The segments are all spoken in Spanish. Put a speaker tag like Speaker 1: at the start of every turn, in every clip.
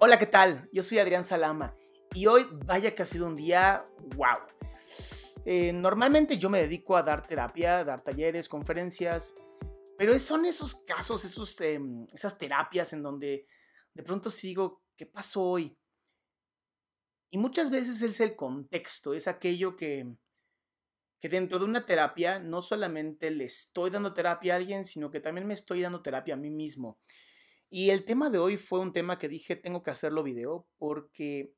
Speaker 1: Hola, ¿qué tal? Yo soy Adrián Salama y hoy vaya que ha sido un día wow. Eh, normalmente yo me dedico a dar terapia, dar talleres, conferencias, pero son esos casos, esos, em, esas terapias en donde de pronto sigo, ¿qué pasó hoy? Y muchas veces es el contexto, es aquello que, que dentro de una terapia no solamente le estoy dando terapia a alguien, sino que también me estoy dando terapia a mí mismo. Y el tema de hoy fue un tema que dije, tengo que hacerlo video porque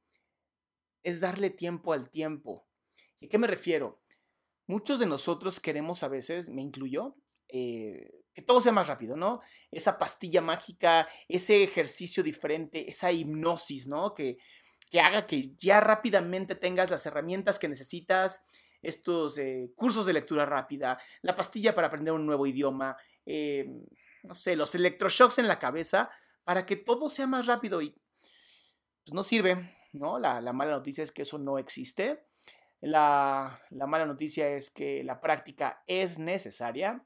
Speaker 1: es darle tiempo al tiempo. ¿Y a qué me refiero? Muchos de nosotros queremos a veces, me incluyo, eh, que todo sea más rápido, ¿no? Esa pastilla mágica, ese ejercicio diferente, esa hipnosis, ¿no? Que, que haga que ya rápidamente tengas las herramientas que necesitas, estos eh, cursos de lectura rápida, la pastilla para aprender un nuevo idioma, eh, no sé, los electroshocks en la cabeza para que todo sea más rápido y pues no sirve, ¿no? La, mala noticia es que eso no existe. La, la, mala noticia es que la práctica es necesaria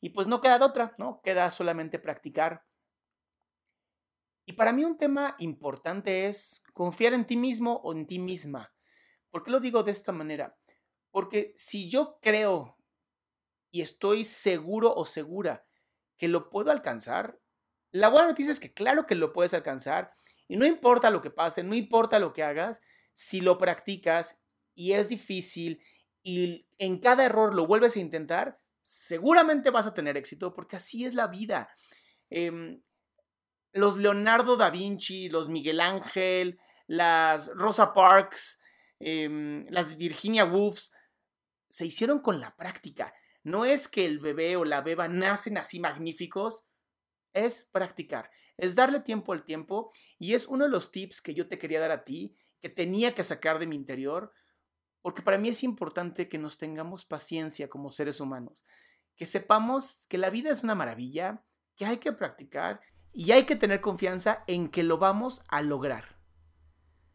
Speaker 1: y pues no queda de otra, ¿no? Queda solamente practicar. Y para mí un tema importante es confiar en ti mismo o en ti misma. ¿Por qué lo digo de esta manera? Porque si yo creo y estoy seguro o segura que lo puedo alcanzar, la buena noticia es que claro que lo puedes alcanzar y no importa lo que pase, no importa lo que hagas, si lo practicas y es difícil y en cada error lo vuelves a intentar, seguramente vas a tener éxito porque así es la vida. Em, los Leonardo da Vinci, los Miguel Ángel, las Rosa Parks, em, las Virginia Woolfs, se hicieron con la práctica. No es que el bebé o la beba nacen así magníficos, es practicar, es darle tiempo al tiempo y es uno de los tips que yo te quería dar a ti, que tenía que sacar de mi interior, porque para mí es importante que nos tengamos paciencia como seres humanos, que sepamos que la vida es una maravilla, que hay que practicar y hay que tener confianza en que lo vamos a lograr.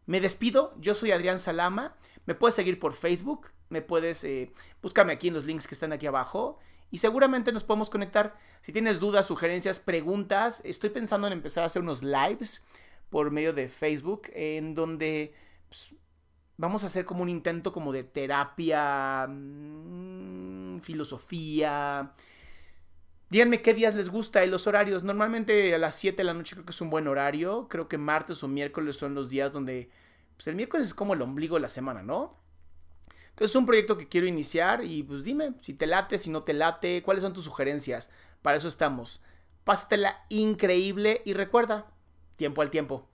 Speaker 1: Me despido, yo soy Adrián Salama, me puedes seguir por Facebook, me puedes, eh, búscame aquí en los links que están aquí abajo y seguramente nos podemos conectar. Si tienes dudas, sugerencias, preguntas, estoy pensando en empezar a hacer unos lives por medio de Facebook en donde pues, vamos a hacer como un intento como de terapia, mm, filosofía. Díganme qué días les gusta y los horarios. Normalmente a las 7 de la noche creo que es un buen horario. Creo que martes o miércoles son los días donde... Pues el miércoles es como el ombligo de la semana, ¿no? Entonces es un proyecto que quiero iniciar y pues dime si te late, si no te late, cuáles son tus sugerencias. Para eso estamos. Pásatela increíble y recuerda, tiempo al tiempo.